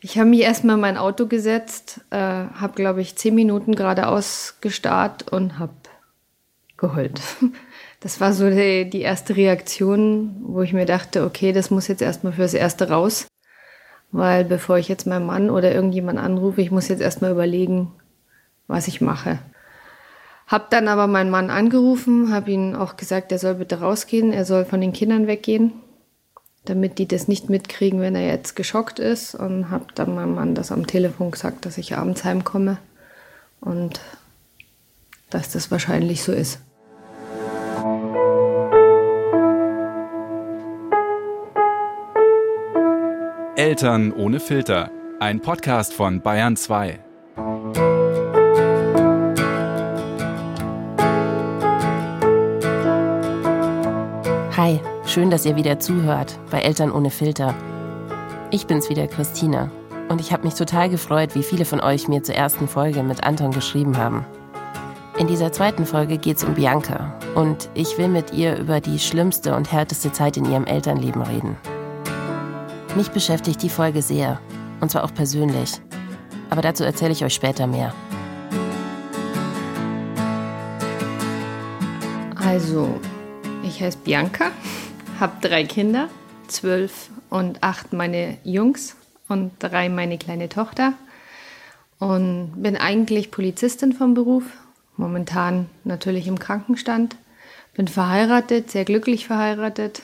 Ich habe mich erstmal in mein Auto gesetzt, äh, habe, glaube ich, zehn Minuten geradeaus gestarrt und habe geheult. Das war so die, die erste Reaktion, wo ich mir dachte, okay, das muss jetzt erstmal fürs Erste raus. Weil bevor ich jetzt meinen Mann oder irgendjemand anrufe, ich muss jetzt erstmal überlegen, was ich mache. Hab dann aber meinen Mann angerufen, habe ihm auch gesagt, er soll bitte rausgehen, er soll von den Kindern weggehen damit die das nicht mitkriegen, wenn er jetzt geschockt ist. Und habe dann meinem Mann das am Telefon gesagt, dass ich abends heimkomme und dass das wahrscheinlich so ist. Eltern ohne Filter. Ein Podcast von Bayern 2. Schön, dass ihr wieder zuhört bei Eltern ohne Filter. Ich bin's wieder, Christina. Und ich habe mich total gefreut, wie viele von euch mir zur ersten Folge mit Anton geschrieben haben. In dieser zweiten Folge geht's um Bianca. Und ich will mit ihr über die schlimmste und härteste Zeit in ihrem Elternleben reden. Mich beschäftigt die Folge sehr. Und zwar auch persönlich. Aber dazu erzähle ich euch später mehr. Also, ich heiße Bianca habe drei Kinder, zwölf und acht meine Jungs und drei meine kleine Tochter. Und bin eigentlich Polizistin vom Beruf, momentan natürlich im Krankenstand. Bin verheiratet, sehr glücklich verheiratet.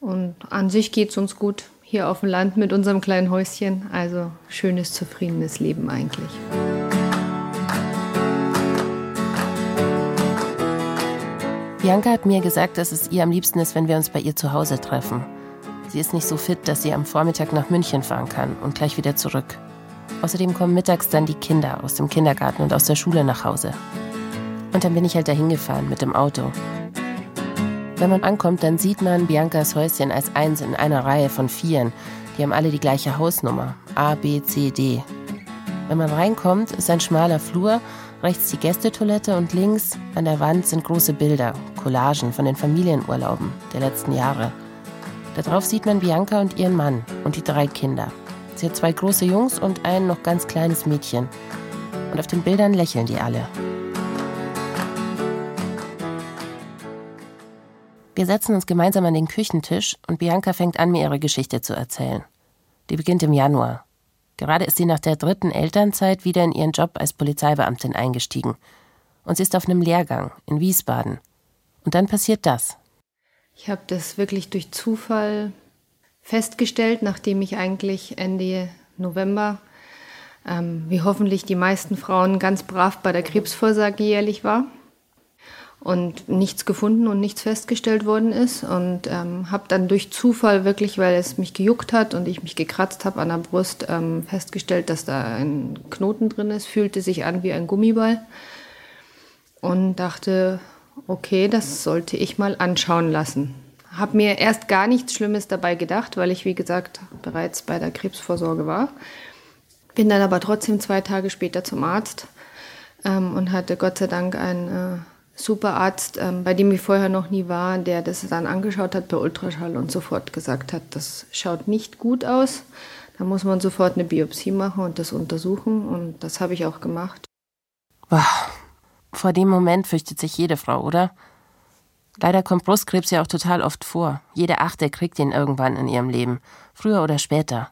Und an sich geht es uns gut hier auf dem Land mit unserem kleinen Häuschen. Also schönes, zufriedenes Leben eigentlich. Bianca hat mir gesagt, dass es ihr am liebsten ist, wenn wir uns bei ihr zu Hause treffen. Sie ist nicht so fit, dass sie am Vormittag nach München fahren kann und gleich wieder zurück. Außerdem kommen mittags dann die Kinder aus dem Kindergarten und aus der Schule nach Hause. Und dann bin ich halt dahin gefahren mit dem Auto. Wenn man ankommt, dann sieht man Biancas Häuschen als eins in einer Reihe von vieren. Die haben alle die gleiche Hausnummer. A, B, C, D. Wenn man reinkommt, ist ein schmaler Flur Rechts die Gästetoilette und links an der Wand sind große Bilder, Collagen von den Familienurlauben der letzten Jahre. Darauf sieht man Bianca und ihren Mann und die drei Kinder. Sie hat zwei große Jungs und ein noch ganz kleines Mädchen. Und auf den Bildern lächeln die alle. Wir setzen uns gemeinsam an den Küchentisch und Bianca fängt an, mir ihre Geschichte zu erzählen. Die beginnt im Januar. Gerade ist sie nach der dritten Elternzeit wieder in ihren Job als Polizeibeamtin eingestiegen. Und sie ist auf einem Lehrgang in Wiesbaden. Und dann passiert das. Ich habe das wirklich durch Zufall festgestellt, nachdem ich eigentlich Ende November, ähm, wie hoffentlich die meisten Frauen, ganz brav bei der Krebsvorsorge jährlich war und nichts gefunden und nichts festgestellt worden ist. Und ähm, habe dann durch Zufall wirklich, weil es mich gejuckt hat und ich mich gekratzt habe an der Brust, ähm, festgestellt, dass da ein Knoten drin ist. Fühlte sich an wie ein Gummiball. Und dachte, okay, das sollte ich mal anschauen lassen. Habe mir erst gar nichts Schlimmes dabei gedacht, weil ich, wie gesagt, bereits bei der Krebsvorsorge war. Bin dann aber trotzdem zwei Tage später zum Arzt ähm, und hatte Gott sei Dank ein... Äh, super Arzt, ähm, bei dem ich vorher noch nie war, der das dann angeschaut hat per Ultraschall und sofort gesagt hat, das schaut nicht gut aus. Da muss man sofort eine Biopsie machen und das untersuchen und das habe ich auch gemacht. Boah. Vor dem Moment fürchtet sich jede Frau, oder? Leider kommt Brustkrebs ja auch total oft vor. Jede Achte kriegt ihn irgendwann in ihrem Leben, früher oder später.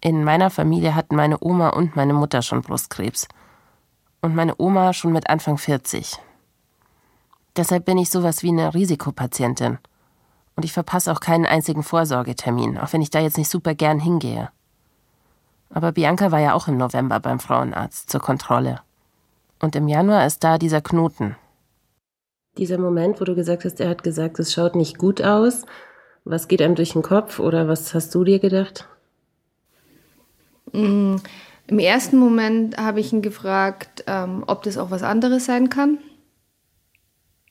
In meiner Familie hatten meine Oma und meine Mutter schon Brustkrebs. Und meine Oma schon mit Anfang 40. Deshalb bin ich sowas wie eine Risikopatientin. Und ich verpasse auch keinen einzigen Vorsorgetermin, auch wenn ich da jetzt nicht super gern hingehe. Aber Bianca war ja auch im November beim Frauenarzt zur Kontrolle. Und im Januar ist da dieser Knoten. Dieser Moment, wo du gesagt hast, er hat gesagt, es schaut nicht gut aus. Was geht einem durch den Kopf oder was hast du dir gedacht? Mm, Im ersten Moment habe ich ihn gefragt, ähm, ob das auch was anderes sein kann.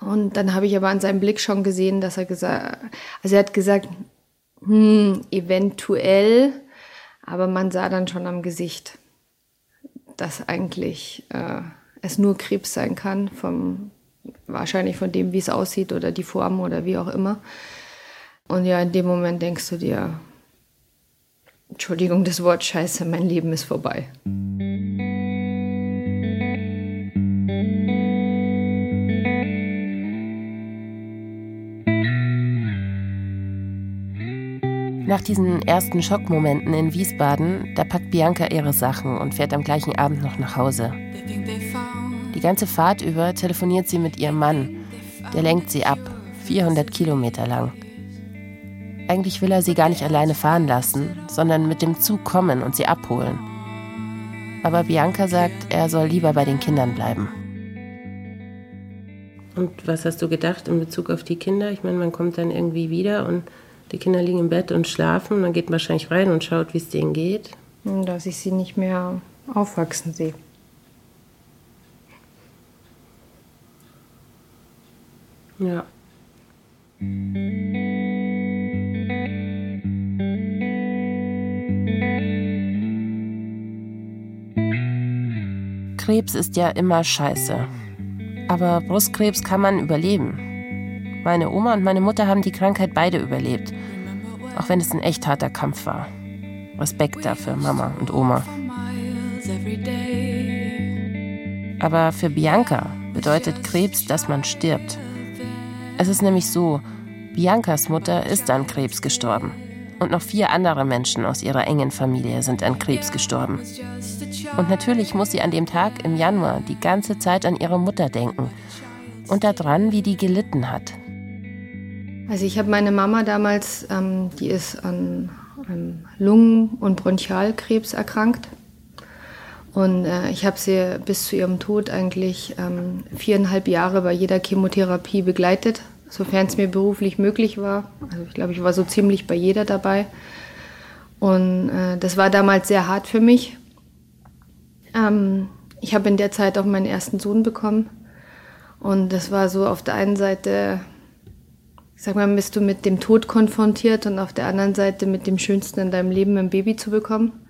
Und dann habe ich aber an seinem Blick schon gesehen, dass er gesagt, also er hat gesagt, hm, eventuell, aber man sah dann schon am Gesicht, dass eigentlich äh, es nur Krebs sein kann, vom, wahrscheinlich von dem, wie es aussieht oder die Form oder wie auch immer. Und ja, in dem Moment denkst du dir, Entschuldigung, das Wort Scheiße, mein Leben ist vorbei. Nach diesen ersten Schockmomenten in Wiesbaden, da packt Bianca ihre Sachen und fährt am gleichen Abend noch nach Hause. Die ganze Fahrt über telefoniert sie mit ihrem Mann. Der lenkt sie ab, 400 Kilometer lang. Eigentlich will er sie gar nicht alleine fahren lassen, sondern mit dem Zug kommen und sie abholen. Aber Bianca sagt, er soll lieber bei den Kindern bleiben. Und was hast du gedacht in Bezug auf die Kinder? Ich meine, man kommt dann irgendwie wieder und die Kinder liegen im Bett und schlafen. Und dann geht man wahrscheinlich rein und schaut, wie es denen geht. Dass ich sie nicht mehr aufwachsen sehe. Ja. Krebs ist ja immer scheiße. Aber Brustkrebs kann man überleben. Meine Oma und meine Mutter haben die Krankheit beide überlebt, auch wenn es ein echt harter Kampf war. Respekt dafür, Mama und Oma. Aber für Bianca bedeutet Krebs, dass man stirbt. Es ist nämlich so, Biancas Mutter ist an Krebs gestorben. Und noch vier andere Menschen aus ihrer engen Familie sind an Krebs gestorben. Und natürlich muss sie an dem Tag im Januar die ganze Zeit an ihre Mutter denken und daran, wie die gelitten hat. Also ich habe meine Mama damals, ähm, die ist an ähm, Lungen- und Bronchialkrebs erkrankt. Und äh, ich habe sie bis zu ihrem Tod eigentlich ähm, viereinhalb Jahre bei jeder Chemotherapie begleitet, sofern es mir beruflich möglich war. Also ich glaube, ich war so ziemlich bei jeder dabei. Und äh, das war damals sehr hart für mich. Ähm, ich habe in der Zeit auch meinen ersten Sohn bekommen. Und das war so auf der einen Seite sag mal, bist du mit dem Tod konfrontiert und auf der anderen Seite mit dem Schönsten in deinem Leben, ein Baby zu bekommen.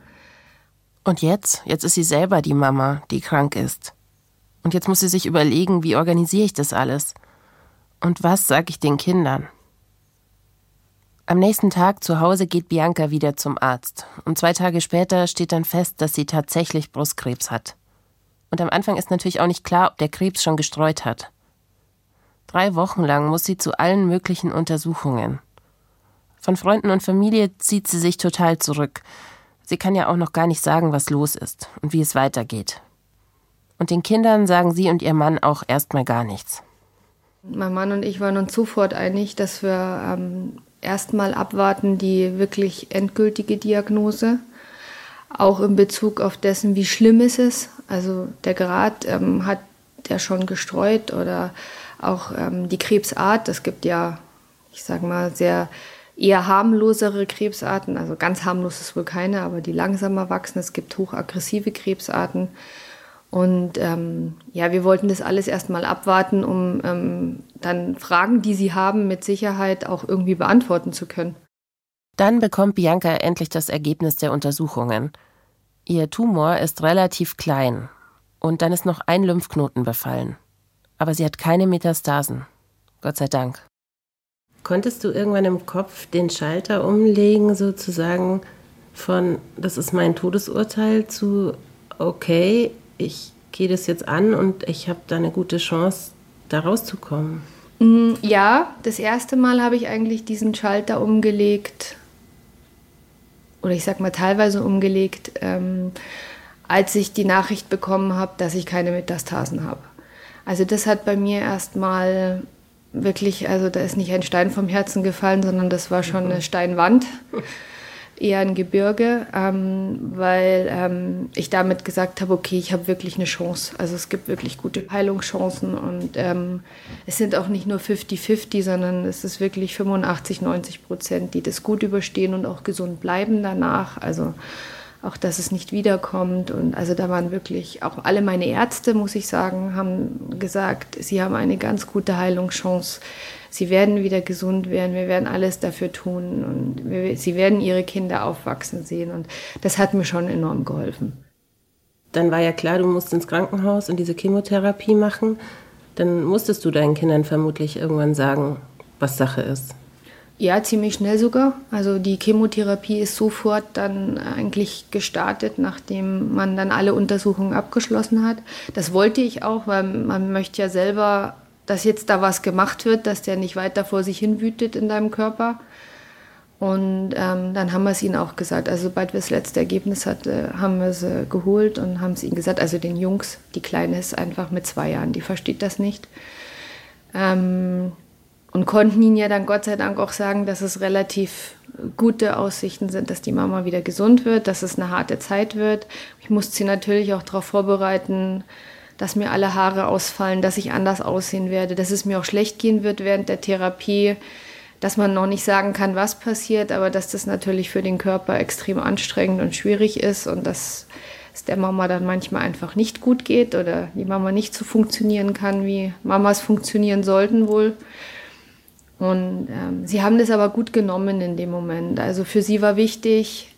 Und jetzt? Jetzt ist sie selber die Mama, die krank ist. Und jetzt muss sie sich überlegen, wie organisiere ich das alles? Und was sage ich den Kindern? Am nächsten Tag zu Hause geht Bianca wieder zum Arzt. Und zwei Tage später steht dann fest, dass sie tatsächlich Brustkrebs hat. Und am Anfang ist natürlich auch nicht klar, ob der Krebs schon gestreut hat. Drei Wochen lang muss sie zu allen möglichen Untersuchungen. Von Freunden und Familie zieht sie sich total zurück. Sie kann ja auch noch gar nicht sagen, was los ist und wie es weitergeht. Und den Kindern sagen sie und ihr Mann auch erstmal gar nichts. Mein Mann und ich waren uns sofort einig, dass wir ähm, erstmal abwarten die wirklich endgültige Diagnose. Auch in Bezug auf dessen, wie schlimm ist es. Also der Grad ähm, hat der schon gestreut oder auch ähm, die Krebsart. Es gibt ja, ich sage mal, sehr eher harmlosere Krebsarten. Also ganz harmlos ist wohl keine, aber die langsamer wachsen. Es gibt hochaggressive Krebsarten. Und ähm, ja, wir wollten das alles erstmal abwarten, um ähm, dann Fragen, die sie haben, mit Sicherheit auch irgendwie beantworten zu können. Dann bekommt Bianca endlich das Ergebnis der Untersuchungen. Ihr Tumor ist relativ klein und dann ist noch ein Lymphknoten befallen aber sie hat keine Metastasen. Gott sei Dank. Konntest du irgendwann im Kopf den Schalter umlegen, sozusagen von, das ist mein Todesurteil, zu, okay, ich gehe das jetzt an und ich habe da eine gute Chance, da rauszukommen? Mm, ja, das erste Mal habe ich eigentlich diesen Schalter umgelegt, oder ich sag mal teilweise umgelegt, ähm, als ich die Nachricht bekommen habe, dass ich keine Metastasen habe. Also das hat bei mir erstmal wirklich, also da ist nicht ein Stein vom Herzen gefallen, sondern das war schon eine Steinwand, eher ein Gebirge, ähm, weil ähm, ich damit gesagt habe, okay, ich habe wirklich eine Chance. Also es gibt wirklich gute Heilungschancen und ähm, es sind auch nicht nur 50-50, sondern es ist wirklich 85, 90 Prozent, die das gut überstehen und auch gesund bleiben danach. Also auch dass es nicht wiederkommt. Und also da waren wirklich auch alle meine Ärzte, muss ich sagen, haben gesagt, sie haben eine ganz gute Heilungschance. Sie werden wieder gesund werden. Wir werden alles dafür tun und wir, sie werden ihre Kinder aufwachsen sehen. Und das hat mir schon enorm geholfen. Dann war ja klar, du musst ins Krankenhaus und diese Chemotherapie machen. Dann musstest du deinen Kindern vermutlich irgendwann sagen, was Sache ist. Ja, ziemlich schnell sogar. Also die Chemotherapie ist sofort dann eigentlich gestartet, nachdem man dann alle Untersuchungen abgeschlossen hat. Das wollte ich auch, weil man möchte ja selber, dass jetzt da was gemacht wird, dass der nicht weiter vor sich hin wütet in deinem Körper. Und ähm, dann haben wir es ihnen auch gesagt. Also sobald wir das letzte Ergebnis hatten, haben wir sie geholt und haben es ihnen gesagt. Also den Jungs, die Kleine ist einfach mit zwei Jahren, die versteht das nicht. Ähm, und konnten ihnen ja dann Gott sei Dank auch sagen, dass es relativ gute Aussichten sind, dass die Mama wieder gesund wird, dass es eine harte Zeit wird. Ich musste sie natürlich auch darauf vorbereiten, dass mir alle Haare ausfallen, dass ich anders aussehen werde, dass es mir auch schlecht gehen wird während der Therapie, dass man noch nicht sagen kann, was passiert, aber dass das natürlich für den Körper extrem anstrengend und schwierig ist und dass es der Mama dann manchmal einfach nicht gut geht oder die Mama nicht so funktionieren kann, wie Mamas funktionieren sollten wohl. Und ähm, sie haben das aber gut genommen in dem Moment. Also für sie war wichtig,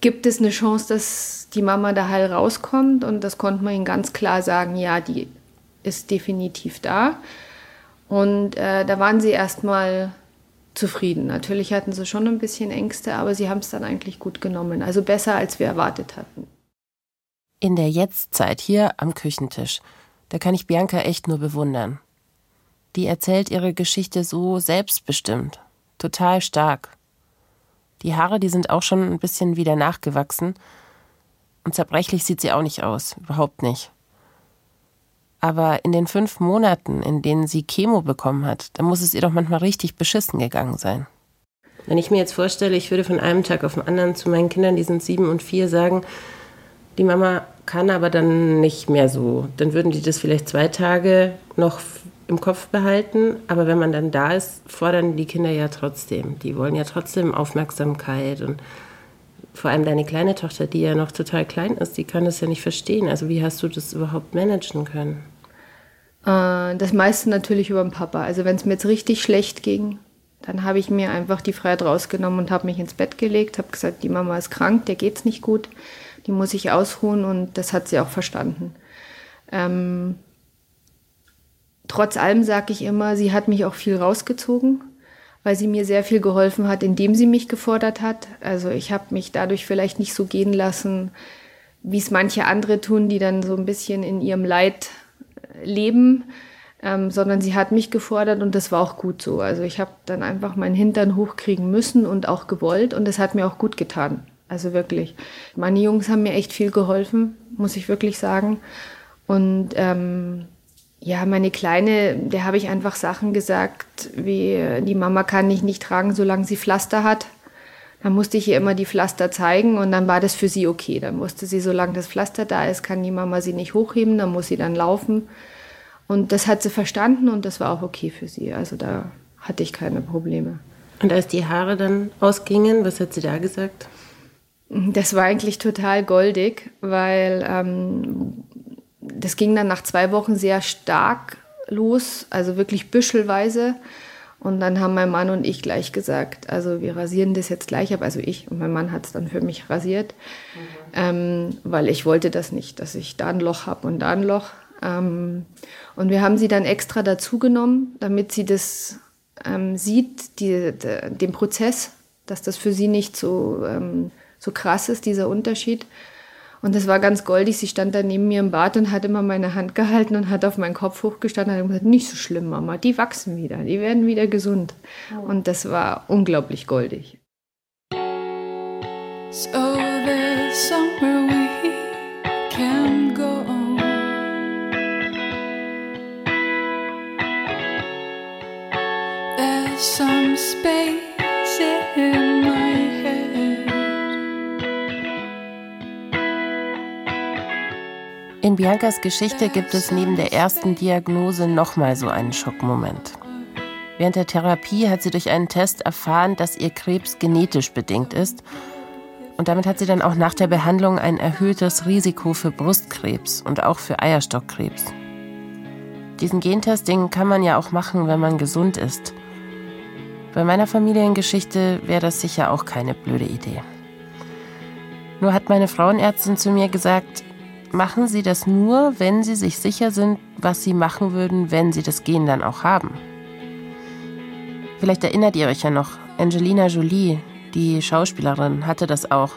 gibt es eine Chance, dass die Mama da heil rauskommt? Und das konnte man ihnen ganz klar sagen, ja, die ist definitiv da. Und äh, da waren sie erstmal zufrieden. Natürlich hatten sie schon ein bisschen Ängste, aber sie haben es dann eigentlich gut genommen. Also besser, als wir erwartet hatten. In der Jetztzeit hier am Küchentisch, da kann ich Bianca echt nur bewundern die erzählt ihre Geschichte so selbstbestimmt, total stark. Die Haare, die sind auch schon ein bisschen wieder nachgewachsen. Und zerbrechlich sieht sie auch nicht aus, überhaupt nicht. Aber in den fünf Monaten, in denen sie Chemo bekommen hat, da muss es ihr doch manchmal richtig beschissen gegangen sein. Wenn ich mir jetzt vorstelle, ich würde von einem Tag auf den anderen zu meinen Kindern, die sind sieben und vier, sagen, die Mama kann aber dann nicht mehr so. Dann würden die das vielleicht zwei Tage noch im Kopf behalten, aber wenn man dann da ist, fordern die Kinder ja trotzdem. Die wollen ja trotzdem Aufmerksamkeit und vor allem deine kleine Tochter, die ja noch total klein ist, die kann das ja nicht verstehen. Also wie hast du das überhaupt managen können? Äh, das meiste natürlich über den Papa. Also wenn es mir jetzt richtig schlecht ging, dann habe ich mir einfach die Freiheit rausgenommen und habe mich ins Bett gelegt, habe gesagt, die Mama ist krank, der geht's nicht gut, die muss ich ausruhen und das hat sie auch verstanden. Ähm, trotz allem sage ich immer, sie hat mich auch viel rausgezogen, weil sie mir sehr viel geholfen hat, indem sie mich gefordert hat. Also ich habe mich dadurch vielleicht nicht so gehen lassen, wie es manche andere tun, die dann so ein bisschen in ihrem Leid äh, leben, ähm, sondern sie hat mich gefordert und das war auch gut so. Also ich habe dann einfach meinen Hintern hochkriegen müssen und auch gewollt und das hat mir auch gut getan. Also wirklich. Meine Jungs haben mir echt viel geholfen, muss ich wirklich sagen. Und ähm, ja, meine Kleine, der habe ich einfach Sachen gesagt, wie die Mama kann ich nicht tragen, solange sie Pflaster hat. Dann musste ich ihr immer die Pflaster zeigen und dann war das für sie okay. Dann musste sie, solange das Pflaster da ist, kann die Mama sie nicht hochheben, dann muss sie dann laufen. Und das hat sie verstanden und das war auch okay für sie. Also da hatte ich keine Probleme. Und als die Haare dann ausgingen, was hat sie da gesagt? Das war eigentlich total goldig, weil ähm, das ging dann nach zwei Wochen sehr stark los, also wirklich büschelweise. Und dann haben mein Mann und ich gleich gesagt, also wir rasieren das jetzt gleich ab. Also ich und mein Mann hat es dann für mich rasiert, mhm. ähm, weil ich wollte das nicht, dass ich da ein Loch habe und da ein Loch. Ähm, und wir haben sie dann extra dazugenommen, damit sie das ähm, sieht, die, de, den Prozess, dass das für sie nicht so, ähm, so krass ist, dieser Unterschied. Und das war ganz goldig. Sie stand da neben mir im Bad und hat immer meine Hand gehalten und hat auf meinen Kopf hochgestanden und hat gesagt, nicht so schlimm, Mama, die wachsen wieder, die werden wieder gesund. Oh. Und das war unglaublich goldig. So there's somewhere we can go. There's some space in In Biancas Geschichte gibt es neben der ersten Diagnose nochmal so einen Schockmoment. Während der Therapie hat sie durch einen Test erfahren, dass ihr Krebs genetisch bedingt ist. Und damit hat sie dann auch nach der Behandlung ein erhöhtes Risiko für Brustkrebs und auch für Eierstockkrebs. Diesen Gentesting kann man ja auch machen, wenn man gesund ist. Bei meiner Familiengeschichte wäre das sicher auch keine blöde Idee. Nur hat meine Frauenärztin zu mir gesagt, machen sie das nur, wenn sie sich sicher sind, was sie machen würden, wenn sie das Gen dann auch haben. Vielleicht erinnert ihr euch ja noch, Angelina Jolie, die Schauspielerin, hatte das auch.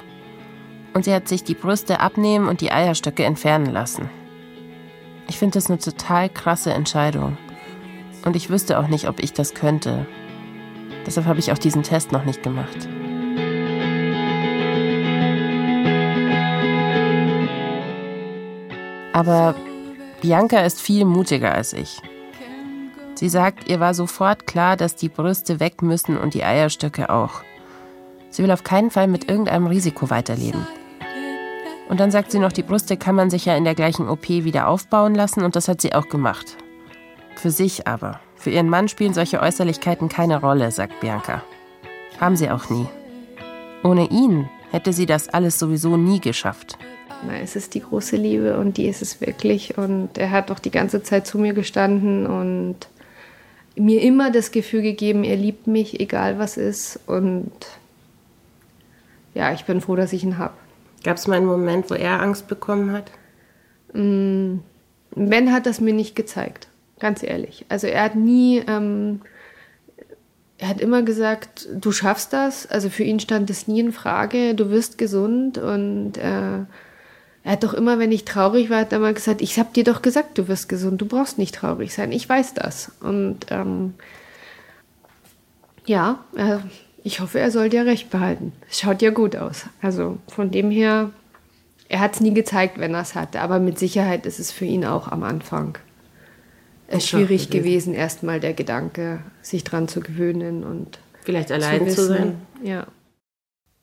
Und sie hat sich die Brüste abnehmen und die Eierstöcke entfernen lassen. Ich finde das eine total krasse Entscheidung. Und ich wüsste auch nicht, ob ich das könnte. Deshalb habe ich auch diesen Test noch nicht gemacht. Aber Bianca ist viel mutiger als ich. Sie sagt, ihr war sofort klar, dass die Brüste weg müssen und die Eierstöcke auch. Sie will auf keinen Fall mit irgendeinem Risiko weiterleben. Und dann sagt sie noch, die Brüste kann man sich ja in der gleichen OP wieder aufbauen lassen und das hat sie auch gemacht. Für sich aber. Für ihren Mann spielen solche Äußerlichkeiten keine Rolle, sagt Bianca. Haben sie auch nie. Ohne ihn hätte sie das alles sowieso nie geschafft. Na, es ist die große Liebe und die ist es wirklich. Und er hat auch die ganze Zeit zu mir gestanden und mir immer das Gefühl gegeben, er liebt mich, egal was ist. Und ja, ich bin froh, dass ich ihn habe. Gab es mal einen Moment, wo er Angst bekommen hat? Mm, ben hat das mir nicht gezeigt, ganz ehrlich. Also er hat nie, ähm, er hat immer gesagt, du schaffst das. Also für ihn stand das nie in Frage, du wirst gesund. Und äh, er hat doch immer, wenn ich traurig war, hat er immer gesagt, ich habe dir doch gesagt, du wirst gesund, du brauchst nicht traurig sein, ich weiß das. Und ähm, ja, äh, ich hoffe, er soll dir recht behalten. Es schaut ja gut aus. Also von dem her, er hat es nie gezeigt, wenn er es hatte, aber mit Sicherheit ist es für ihn auch am Anfang äh, schwierig gewesen, erstmal der Gedanke, sich dran zu gewöhnen und vielleicht allein zu, zu sein. Ja.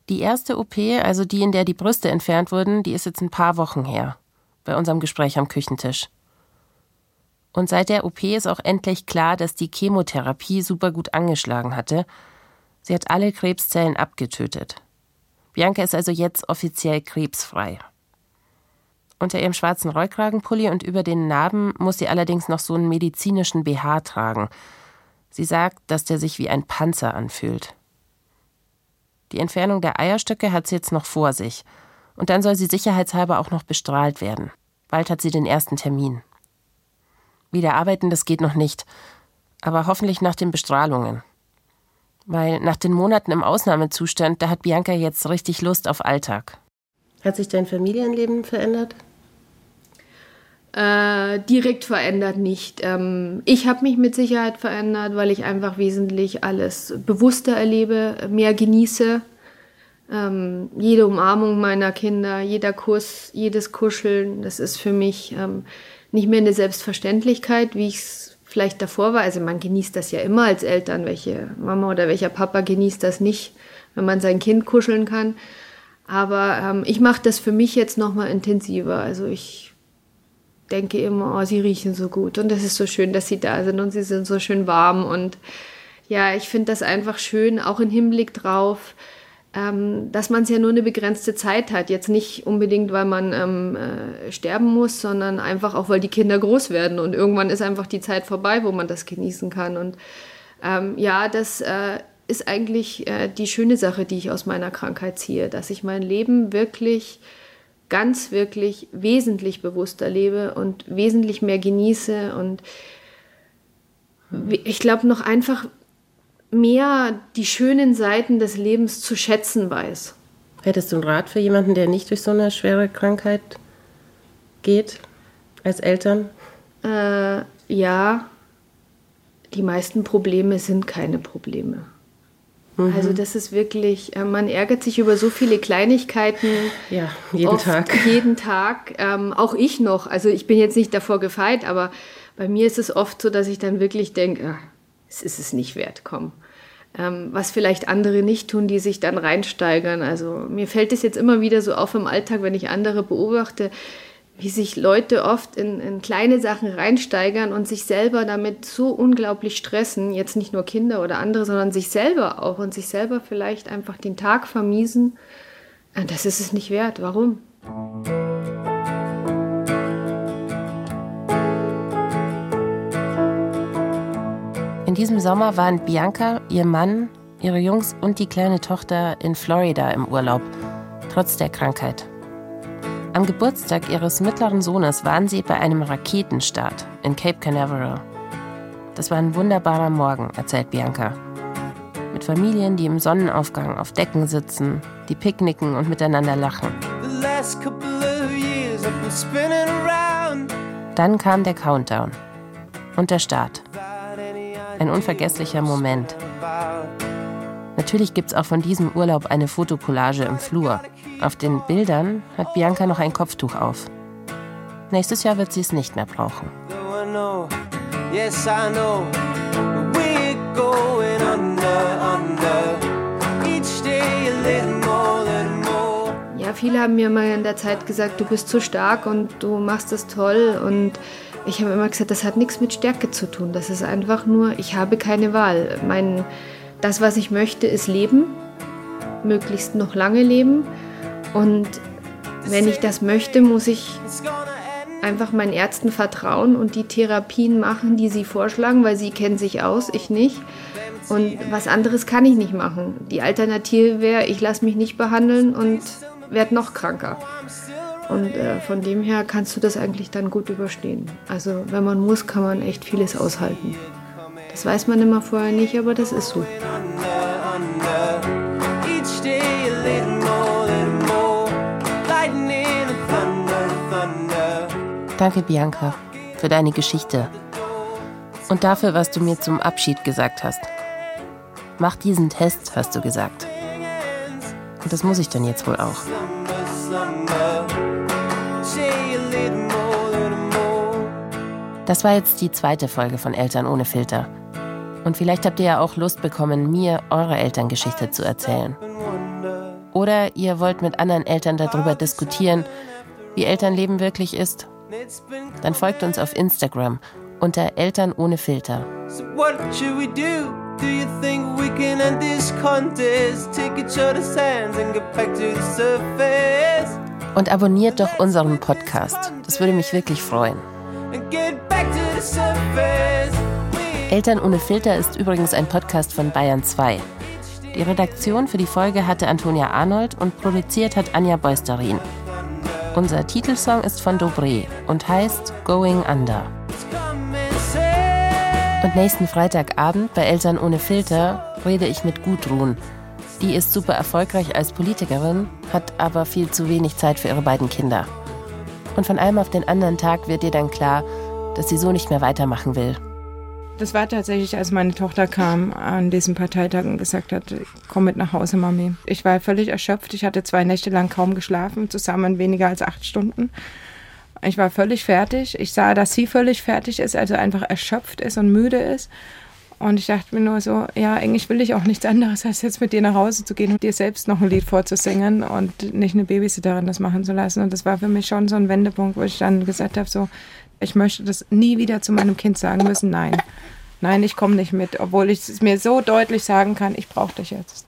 Die erste OP, also die, in der die Brüste entfernt wurden, die ist jetzt ein paar Wochen her, bei unserem Gespräch am Küchentisch. Und seit der OP ist auch endlich klar, dass die Chemotherapie super gut angeschlagen hatte Sie hat alle Krebszellen abgetötet. Bianca ist also jetzt offiziell krebsfrei. Unter ihrem schwarzen Rollkragenpulli und über den Narben muss sie allerdings noch so einen medizinischen BH tragen. Sie sagt, dass der sich wie ein Panzer anfühlt. Die Entfernung der Eierstöcke hat sie jetzt noch vor sich. Und dann soll sie sicherheitshalber auch noch bestrahlt werden. Bald hat sie den ersten Termin. Wieder arbeiten, das geht noch nicht. Aber hoffentlich nach den Bestrahlungen. Weil nach den Monaten im Ausnahmezustand, da hat Bianca jetzt richtig Lust auf Alltag. Hat sich dein Familienleben verändert? Äh, direkt verändert nicht. Ähm, ich habe mich mit Sicherheit verändert, weil ich einfach wesentlich alles bewusster erlebe, mehr genieße. Ähm, jede Umarmung meiner Kinder, jeder Kuss, jedes Kuscheln, das ist für mich ähm, nicht mehr eine Selbstverständlichkeit, wie ich es vielleicht davor war. Also man genießt das ja immer als Eltern. Welche Mama oder welcher Papa genießt das nicht, wenn man sein Kind kuscheln kann. Aber ähm, ich mache das für mich jetzt nochmal intensiver. Also ich denke immer, oh, sie riechen so gut und es ist so schön, dass sie da sind und sie sind so schön warm. Und ja, ich finde das einfach schön, auch im Hinblick drauf, ähm, dass man es ja nur eine begrenzte Zeit hat. Jetzt nicht unbedingt, weil man ähm, äh, sterben muss, sondern einfach auch, weil die Kinder groß werden und irgendwann ist einfach die Zeit vorbei, wo man das genießen kann. Und ähm, ja, das äh, ist eigentlich äh, die schöne Sache, die ich aus meiner Krankheit ziehe, dass ich mein Leben wirklich ganz wirklich wesentlich bewusster lebe und wesentlich mehr genieße und ich glaube noch einfach mehr die schönen Seiten des Lebens zu schätzen weiß. Hättest du einen Rat für jemanden, der nicht durch so eine schwere Krankheit geht, als Eltern? Äh, ja, die meisten Probleme sind keine Probleme. Mhm. Also das ist wirklich, äh, man ärgert sich über so viele Kleinigkeiten. Ja, jeden Tag. Jeden Tag. Ähm, auch ich noch. Also ich bin jetzt nicht davor gefeit, aber bei mir ist es oft so, dass ich dann wirklich denke, ah, es ist es nicht wert, komm. Ähm, was vielleicht andere nicht tun, die sich dann reinsteigern. Also mir fällt es jetzt immer wieder so auf im Alltag, wenn ich andere beobachte, wie sich Leute oft in, in, kleine Sachen reinsteigern und sich selber damit so unglaublich stressen. Jetzt nicht nur Kinder oder andere, sondern sich selber auch und sich selber vielleicht einfach den Tag vermiesen. Äh, das ist es nicht wert. Warum? In diesem Sommer waren Bianca, ihr Mann, ihre Jungs und die kleine Tochter in Florida im Urlaub, trotz der Krankheit. Am Geburtstag ihres mittleren Sohnes waren sie bei einem Raketenstart in Cape Canaveral. Das war ein wunderbarer Morgen, erzählt Bianca. Mit Familien, die im Sonnenaufgang auf Decken sitzen, die picknicken und miteinander lachen. Dann kam der Countdown und der Start. Ein unvergesslicher Moment. Natürlich gibt es auch von diesem Urlaub eine Fotokollage im Flur. Auf den Bildern hat Bianca noch ein Kopftuch auf. Nächstes Jahr wird sie es nicht mehr brauchen. Ja, viele haben mir mal in der Zeit gesagt, du bist zu stark und du machst das toll. Und ich habe immer gesagt, das hat nichts mit Stärke zu tun. Das ist einfach nur, ich habe keine Wahl. Mein, das, was ich möchte, ist leben, möglichst noch lange leben. Und wenn ich das möchte, muss ich einfach meinen Ärzten vertrauen und die Therapien machen, die sie vorschlagen, weil sie kennen sich aus, ich nicht. Und was anderes kann ich nicht machen. Die Alternative wäre, ich lasse mich nicht behandeln und werde noch kranker. Und äh, von dem her kannst du das eigentlich dann gut überstehen. Also wenn man muss, kann man echt vieles aushalten. Das weiß man immer vorher nicht, aber das ist so. Danke, Bianca, für deine Geschichte und dafür, was du mir zum Abschied gesagt hast. Mach diesen Test, hast du gesagt. Und das muss ich dann jetzt wohl auch. Das war jetzt die zweite Folge von Eltern ohne Filter. Und vielleicht habt ihr ja auch Lust bekommen, mir eure Elterngeschichte zu erzählen. Oder ihr wollt mit anderen Eltern darüber diskutieren, wie Elternleben wirklich ist dann folgt uns auf Instagram unter Eltern ohne Filter. So what should we do? Do you think we can end this contest? Take each other's hands and get back to the surface. Und abonniert doch unseren Podcast. Das würde mich wirklich freuen. Eltern ohne Filter ist übrigens ein Podcast von Bayern 2. Die Redaktion für die Folge hatte Antonia Arnold und produziert hat Anja Beusterin. Unser Titelsong ist von Dobré und heißt Going Under. Und nächsten Freitagabend bei Eltern ohne Filter rede ich mit Gudrun. Die ist super erfolgreich als Politikerin, hat aber viel zu wenig Zeit für ihre beiden Kinder. Und von einem auf den anderen Tag wird ihr dann klar, dass sie so nicht mehr weitermachen will. Das war tatsächlich, als meine Tochter kam an diesem Parteitag und gesagt hat, komm mit nach Hause, Mami. Ich war völlig erschöpft. Ich hatte zwei Nächte lang kaum geschlafen, zusammen weniger als acht Stunden. Ich war völlig fertig. Ich sah, dass sie völlig fertig ist, also einfach erschöpft ist und müde ist. Und ich dachte mir nur so, ja, eigentlich will ich auch nichts anderes, als jetzt mit dir nach Hause zu gehen und dir selbst noch ein Lied vorzusingen und nicht eine Babysitterin das machen zu lassen. Und das war für mich schon so ein Wendepunkt, wo ich dann gesagt habe, so, ich möchte das nie wieder zu meinem Kind sagen müssen, nein. Nein, ich komme nicht mit, obwohl ich es mir so deutlich sagen kann, ich brauche dich jetzt.